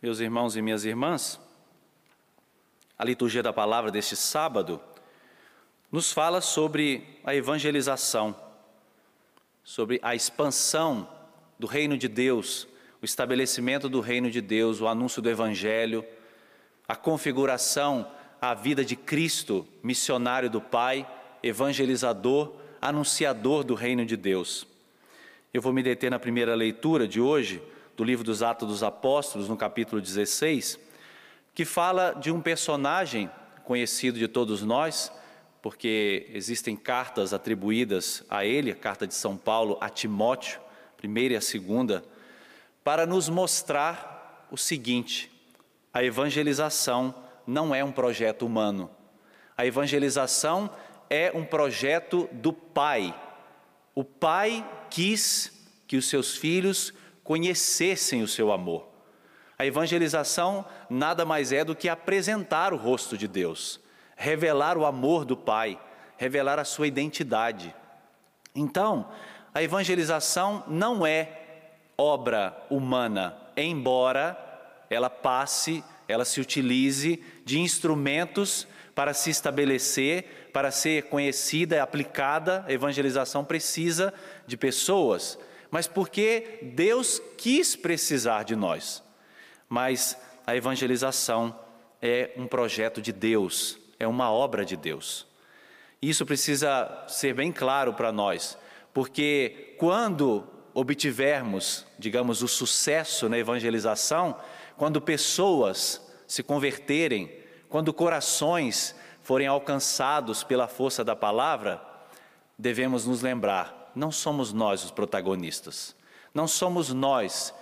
Meus irmãos e minhas irmãs, a liturgia da palavra deste sábado nos fala sobre a evangelização, sobre a expansão do reino de Deus, o estabelecimento do reino de Deus, o anúncio do evangelho, a configuração à vida de Cristo, missionário do Pai, evangelizador, anunciador do reino de Deus. Eu vou me deter na primeira leitura de hoje, do livro dos Atos dos Apóstolos, no capítulo 16, que fala de um personagem conhecido de todos nós, porque existem cartas atribuídas a ele, a carta de São Paulo a Timóteo, primeira e a segunda, para nos mostrar o seguinte: a evangelização não é um projeto humano. A evangelização é um projeto do Pai. O Pai quis que os seus filhos conhecessem o seu amor. A evangelização nada mais é do que apresentar o rosto de Deus, revelar o amor do Pai, revelar a sua identidade. Então, a evangelização não é obra humana, embora ela passe, ela se utilize de instrumentos para se estabelecer, para ser conhecida e aplicada, a evangelização precisa de pessoas, mas porque Deus quis precisar de nós. Mas a evangelização é um projeto de Deus, é uma obra de Deus. Isso precisa ser bem claro para nós, porque quando obtivermos, digamos, o sucesso na evangelização, quando pessoas se converterem, quando corações forem alcançados pela força da palavra, devemos nos lembrar: não somos nós os protagonistas, não somos nós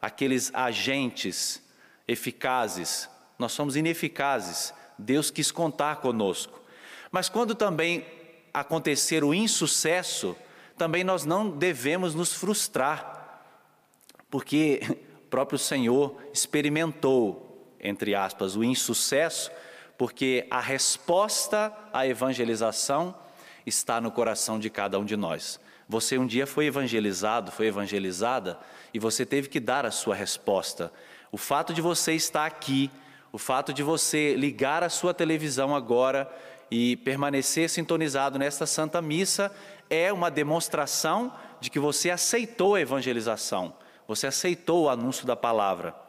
aqueles agentes eficazes, nós somos ineficazes. Deus quis contar conosco. Mas quando também acontecer o insucesso, também nós não devemos nos frustrar, porque o próprio Senhor experimentou, entre aspas, o insucesso, porque a resposta à evangelização está no coração de cada um de nós. Você um dia foi evangelizado, foi evangelizada, e você teve que dar a sua resposta. O fato de você estar aqui, o fato de você ligar a sua televisão agora e permanecer sintonizado nesta Santa Missa é uma demonstração de que você aceitou a evangelização, você aceitou o anúncio da palavra.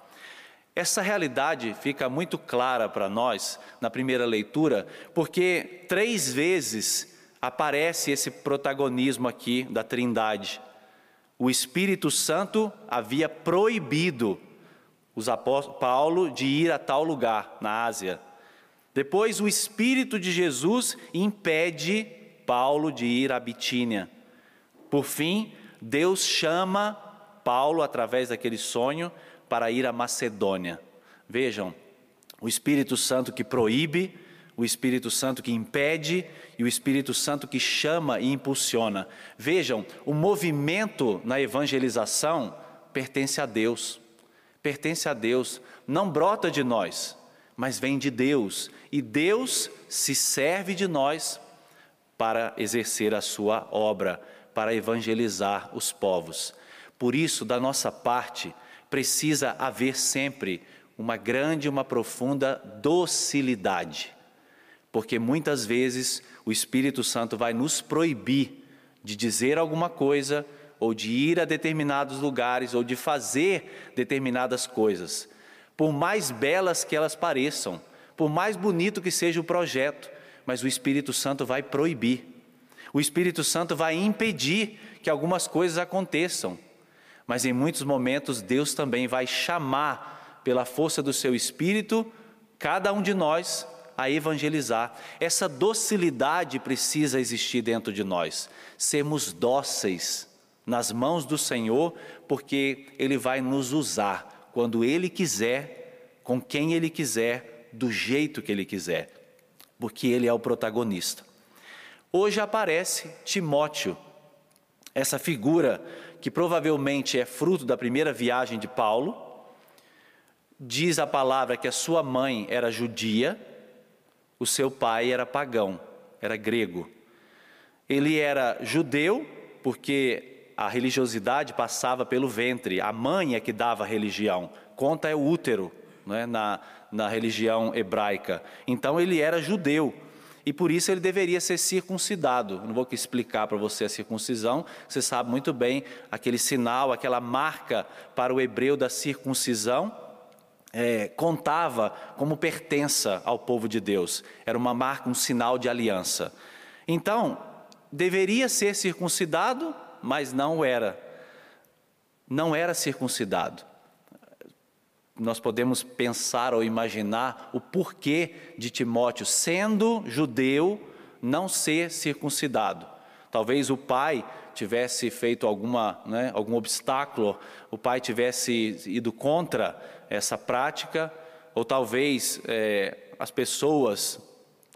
Essa realidade fica muito clara para nós na primeira leitura, porque três vezes aparece esse protagonismo aqui da Trindade. O Espírito Santo havia proibido os apóstolos, Paulo de ir a tal lugar na Ásia. Depois, o Espírito de Jesus impede Paulo de ir à Bitínia. Por fim, Deus chama Paulo, através daquele sonho, para ir à Macedônia. Vejam, o Espírito Santo que proíbe, o Espírito Santo que impede e o Espírito Santo que chama e impulsiona. Vejam, o movimento na evangelização pertence a Deus. Pertence a Deus, não brota de nós, mas vem de Deus, e Deus se serve de nós para exercer a sua obra, para evangelizar os povos. Por isso, da nossa parte, precisa haver sempre uma grande, uma profunda docilidade, porque muitas vezes o Espírito Santo vai nos proibir de dizer alguma coisa, ou de ir a determinados lugares, ou de fazer determinadas coisas, por mais belas que elas pareçam, por mais bonito que seja o projeto, mas o Espírito Santo vai proibir. O Espírito Santo vai impedir que algumas coisas aconteçam. Mas em muitos momentos Deus também vai chamar pela força do seu espírito cada um de nós a evangelizar. Essa docilidade precisa existir dentro de nós. Sermos dóceis nas mãos do Senhor, porque ele vai nos usar quando ele quiser, com quem ele quiser, do jeito que ele quiser porque ele é o protagonista. Hoje aparece Timóteo, essa figura que provavelmente é fruto da primeira viagem de Paulo. Diz a palavra que a sua mãe era judia, o seu pai era pagão, era grego. Ele era judeu, porque a religiosidade passava pelo ventre, a mãe é que dava a religião, conta é o útero né, na, na religião hebraica. Então ele era judeu e por isso ele deveria ser circuncidado. Não vou explicar para você a circuncisão, você sabe muito bem aquele sinal, aquela marca para o hebreu da circuncisão. É, contava como pertença ao povo de Deus, era uma marca, um sinal de aliança. Então, deveria ser circuncidado, mas não era. Não era circuncidado nós podemos pensar ou imaginar o porquê de Timóteo, sendo judeu, não ser circuncidado. Talvez o pai tivesse feito alguma, né, algum obstáculo, o pai tivesse ido contra essa prática, ou talvez é, as pessoas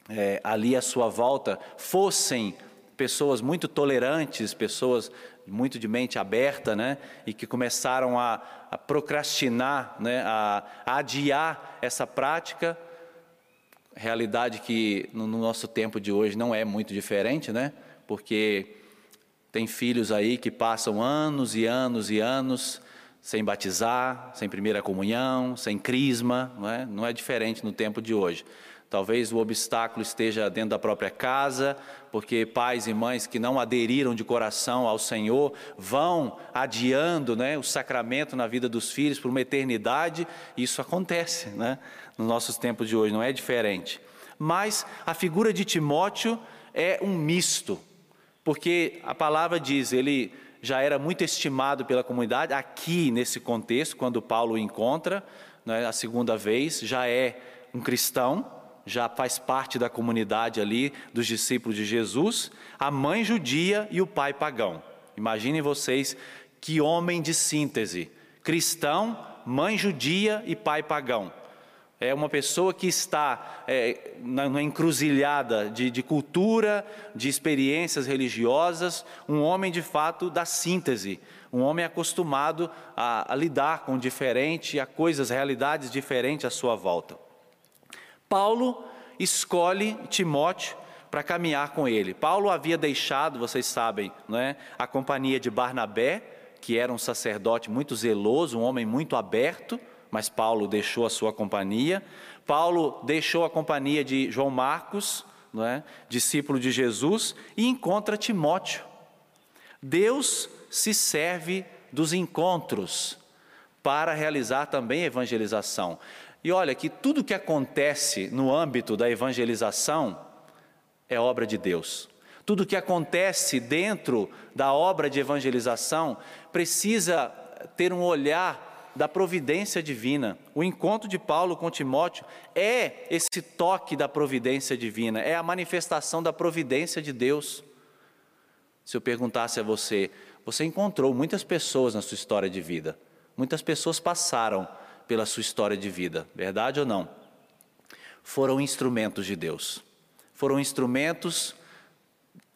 é, ali à sua volta fossem pessoas muito tolerantes, pessoas muito de mente aberta, né, e que começaram a, a procrastinar, né, a, a, adiar essa prática, realidade que no, no nosso tempo de hoje não é muito diferente, né, porque tem filhos aí que passam anos e anos e anos sem batizar, sem primeira comunhão, sem crisma, não é, não é diferente no tempo de hoje. Talvez o obstáculo esteja dentro da própria casa, porque pais e mães que não aderiram de coração ao Senhor vão adiando né, o sacramento na vida dos filhos por uma eternidade. Isso acontece né, nos nossos tempos de hoje, não é diferente. Mas a figura de Timóteo é um misto, porque a palavra diz, ele já era muito estimado pela comunidade, aqui nesse contexto, quando Paulo o encontra, né, a segunda vez, já é um cristão já faz parte da comunidade ali dos discípulos de Jesus, a mãe judia e o pai pagão. Imaginem vocês que homem de síntese: cristão, mãe judia e pai pagão. É uma pessoa que está é, na, na, encruzilhada de, de, cultura, de experiências religiosas, um homem de fato da síntese, um homem acostumado a, a lidar com diferente, a coisas, realidades diferentes à sua volta. Paulo escolhe Timóteo para caminhar com ele. Paulo havia deixado, vocês sabem, é, a companhia de Barnabé, que era um sacerdote muito zeloso, um homem muito aberto, mas Paulo deixou a sua companhia. Paulo deixou a companhia de João Marcos, é, discípulo de Jesus, e encontra Timóteo. Deus se serve dos encontros para realizar também evangelização. E olha que tudo que acontece no âmbito da evangelização é obra de Deus. Tudo que acontece dentro da obra de evangelização precisa ter um olhar da providência divina. O encontro de Paulo com Timóteo é esse toque da providência divina, é a manifestação da providência de Deus. Se eu perguntasse a você, você encontrou muitas pessoas na sua história de vida, muitas pessoas passaram pela sua história de vida, verdade ou não? Foram instrumentos de Deus. Foram instrumentos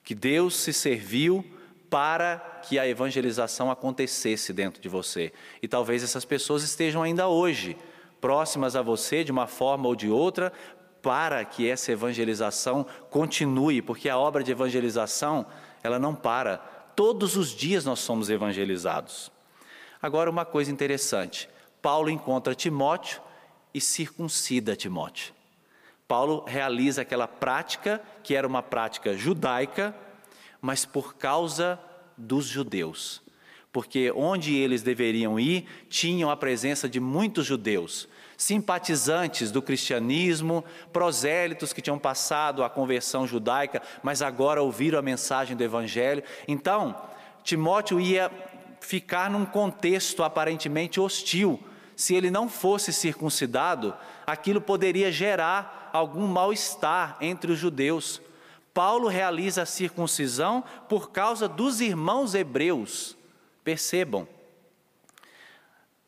que Deus se serviu para que a evangelização acontecesse dentro de você. E talvez essas pessoas estejam ainda hoje próximas a você de uma forma ou de outra, para que essa evangelização continue, porque a obra de evangelização, ela não para. Todos os dias nós somos evangelizados. Agora, uma coisa interessante: Paulo encontra Timóteo e circuncida Timóteo. Paulo realiza aquela prática que era uma prática judaica, mas por causa dos judeus. Porque onde eles deveriam ir, tinham a presença de muitos judeus, simpatizantes do cristianismo, prosélitos que tinham passado a conversão judaica, mas agora ouviram a mensagem do evangelho. Então, Timóteo ia ficar num contexto aparentemente hostil se ele não fosse circuncidado, aquilo poderia gerar algum mal-estar entre os judeus. Paulo realiza a circuncisão por causa dos irmãos hebreus. Percebam,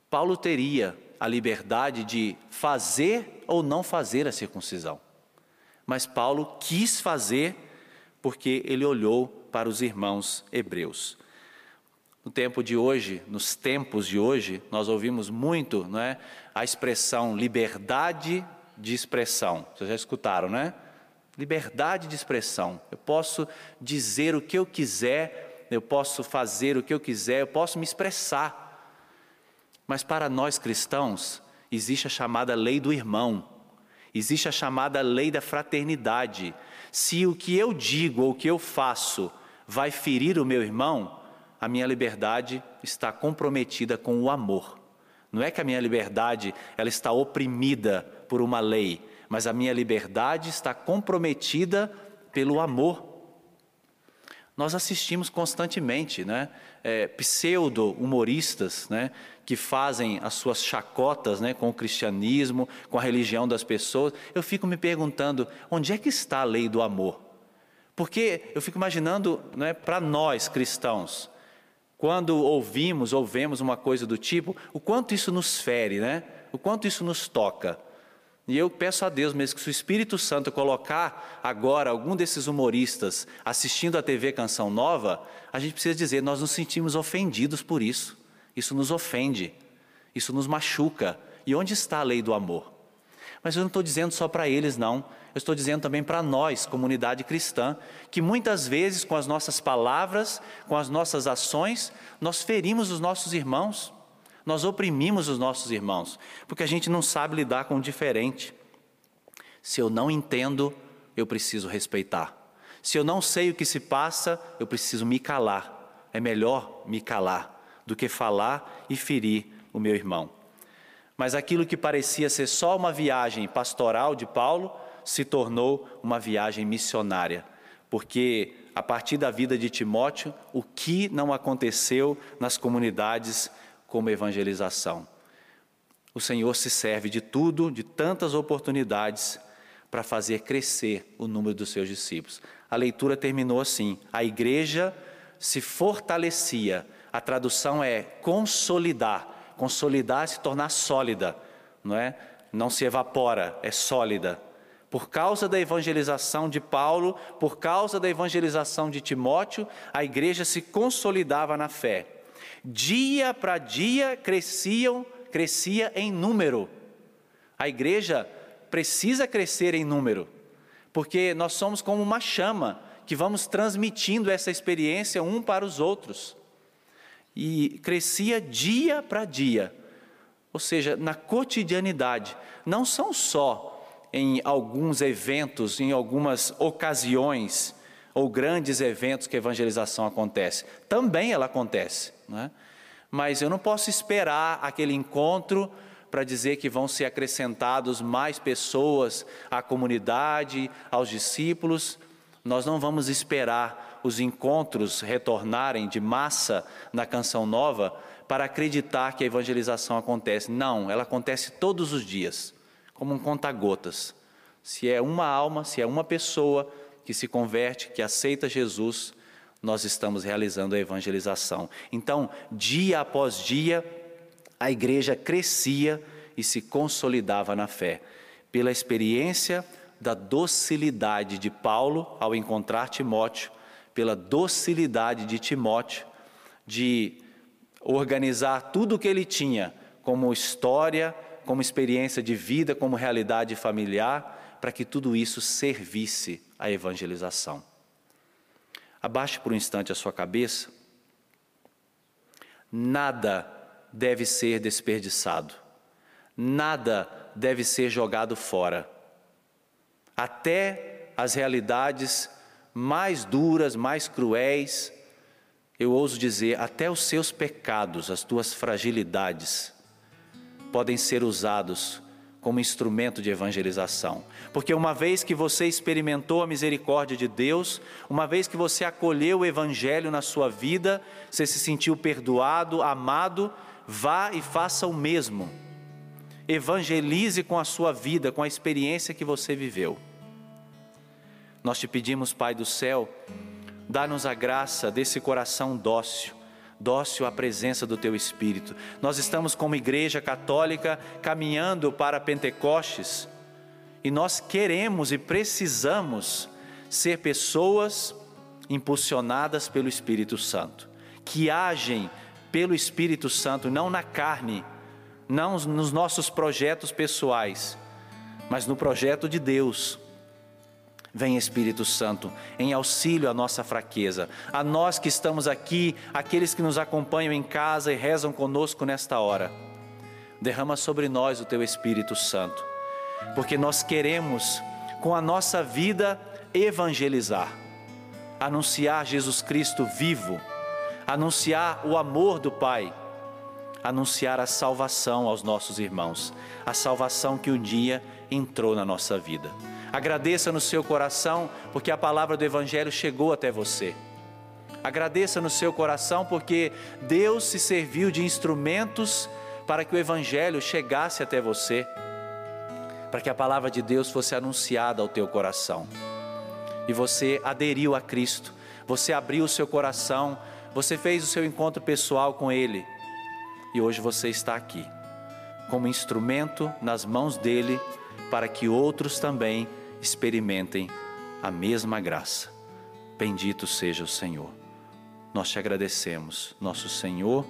Paulo teria a liberdade de fazer ou não fazer a circuncisão, mas Paulo quis fazer porque ele olhou para os irmãos hebreus. No tempo de hoje, nos tempos de hoje, nós ouvimos muito não é, a expressão liberdade de expressão. Vocês já escutaram, né? Liberdade de expressão. Eu posso dizer o que eu quiser eu posso fazer o que eu quiser, eu posso me expressar. Mas para nós cristãos, existe a chamada lei do irmão, existe a chamada lei da fraternidade. Se o que eu digo ou o que eu faço vai ferir o meu irmão, a minha liberdade está comprometida com o amor. Não é que a minha liberdade ela está oprimida por uma lei, mas a minha liberdade está comprometida pelo amor. Nós assistimos constantemente, né, é, pseudo-humoristas, né, que fazem as suas chacotas, né, com o cristianismo, com a religião das pessoas. Eu fico me perguntando, onde é que está a lei do amor? Porque eu fico imaginando, né, para nós cristãos, quando ouvimos ou vemos uma coisa do tipo, o quanto isso nos fere, né? O quanto isso nos toca. E eu peço a Deus mesmo que o Espírito Santo colocar agora algum desses humoristas assistindo a TV Canção Nova, a gente precisa dizer, nós nos sentimos ofendidos por isso. Isso nos ofende, isso nos machuca. E onde está a lei do amor? Mas eu não estou dizendo só para eles, não eu estou dizendo também para nós, comunidade cristã, que muitas vezes com as nossas palavras, com as nossas ações, nós ferimos os nossos irmãos, nós oprimimos os nossos irmãos, porque a gente não sabe lidar com o diferente. Se eu não entendo, eu preciso respeitar. Se eu não sei o que se passa, eu preciso me calar. É melhor me calar do que falar e ferir o meu irmão. Mas aquilo que parecia ser só uma viagem pastoral de Paulo, se tornou uma viagem missionária, porque a partir da vida de Timóteo, o que não aconteceu nas comunidades como evangelização? O Senhor se serve de tudo, de tantas oportunidades, para fazer crescer o número dos seus discípulos. A leitura terminou assim: a igreja se fortalecia. A tradução é consolidar. Consolidar é se tornar sólida, não é? Não se evapora, é sólida por causa da evangelização de Paulo, por causa da evangelização de Timóteo, a igreja se consolidava na fé. Dia para dia cresciam, crescia em número. A igreja precisa crescer em número, porque nós somos como uma chama que vamos transmitindo essa experiência um para os outros. E crescia dia para dia, ou seja, na cotidianidade. Não são só em alguns eventos, em algumas ocasiões, ou grandes eventos que a evangelização acontece. Também ela acontece, é? mas eu não posso esperar aquele encontro para dizer que vão ser acrescentados mais pessoas à comunidade, aos discípulos. Nós não vamos esperar os encontros retornarem de massa na canção nova para acreditar que a evangelização acontece. Não, ela acontece todos os dias como um conta-gotas. Se é uma alma, se é uma pessoa que se converte, que aceita Jesus, nós estamos realizando a evangelização. Então, dia após dia, a igreja crescia e se consolidava na fé, pela experiência da docilidade de Paulo ao encontrar Timóteo, pela docilidade de Timóteo de organizar tudo o que ele tinha como história, como experiência de vida, como realidade familiar, para que tudo isso servisse à evangelização. Abaixe por um instante a sua cabeça. Nada deve ser desperdiçado, nada deve ser jogado fora. Até as realidades mais duras, mais cruéis, eu ouso dizer, até os seus pecados, as tuas fragilidades, podem ser usados como instrumento de evangelização. Porque uma vez que você experimentou a misericórdia de Deus, uma vez que você acolheu o Evangelho na sua vida, você se sentiu perdoado, amado, vá e faça o mesmo. Evangelize com a sua vida, com a experiência que você viveu. Nós te pedimos, Pai do céu, dá-nos a graça desse coração dócil dócil à presença do Teu Espírito. Nós estamos como igreja católica caminhando para Pentecostes e nós queremos e precisamos ser pessoas impulsionadas pelo Espírito Santo, que agem pelo Espírito Santo, não na carne, não nos nossos projetos pessoais, mas no projeto de Deus. Vem Espírito Santo, em auxílio à nossa fraqueza, a nós que estamos aqui, aqueles que nos acompanham em casa e rezam conosco nesta hora. Derrama sobre nós o teu Espírito Santo, porque nós queremos, com a nossa vida, evangelizar, anunciar Jesus Cristo vivo, anunciar o amor do Pai, anunciar a salvação aos nossos irmãos, a salvação que um dia entrou na nossa vida. Agradeça no seu coração, porque a palavra do Evangelho chegou até você. Agradeça no seu coração, porque Deus se serviu de instrumentos para que o Evangelho chegasse até você, para que a palavra de Deus fosse anunciada ao teu coração. E você aderiu a Cristo, você abriu o seu coração, você fez o seu encontro pessoal com Ele, e hoje você está aqui, como instrumento nas mãos dele, para que outros também experimentem a mesma graça. Bendito seja o Senhor. Nós te agradecemos, nosso Senhor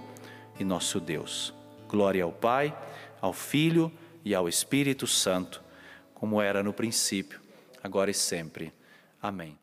e nosso Deus. Glória ao Pai, ao Filho e ao Espírito Santo, como era no princípio, agora e sempre. Amém.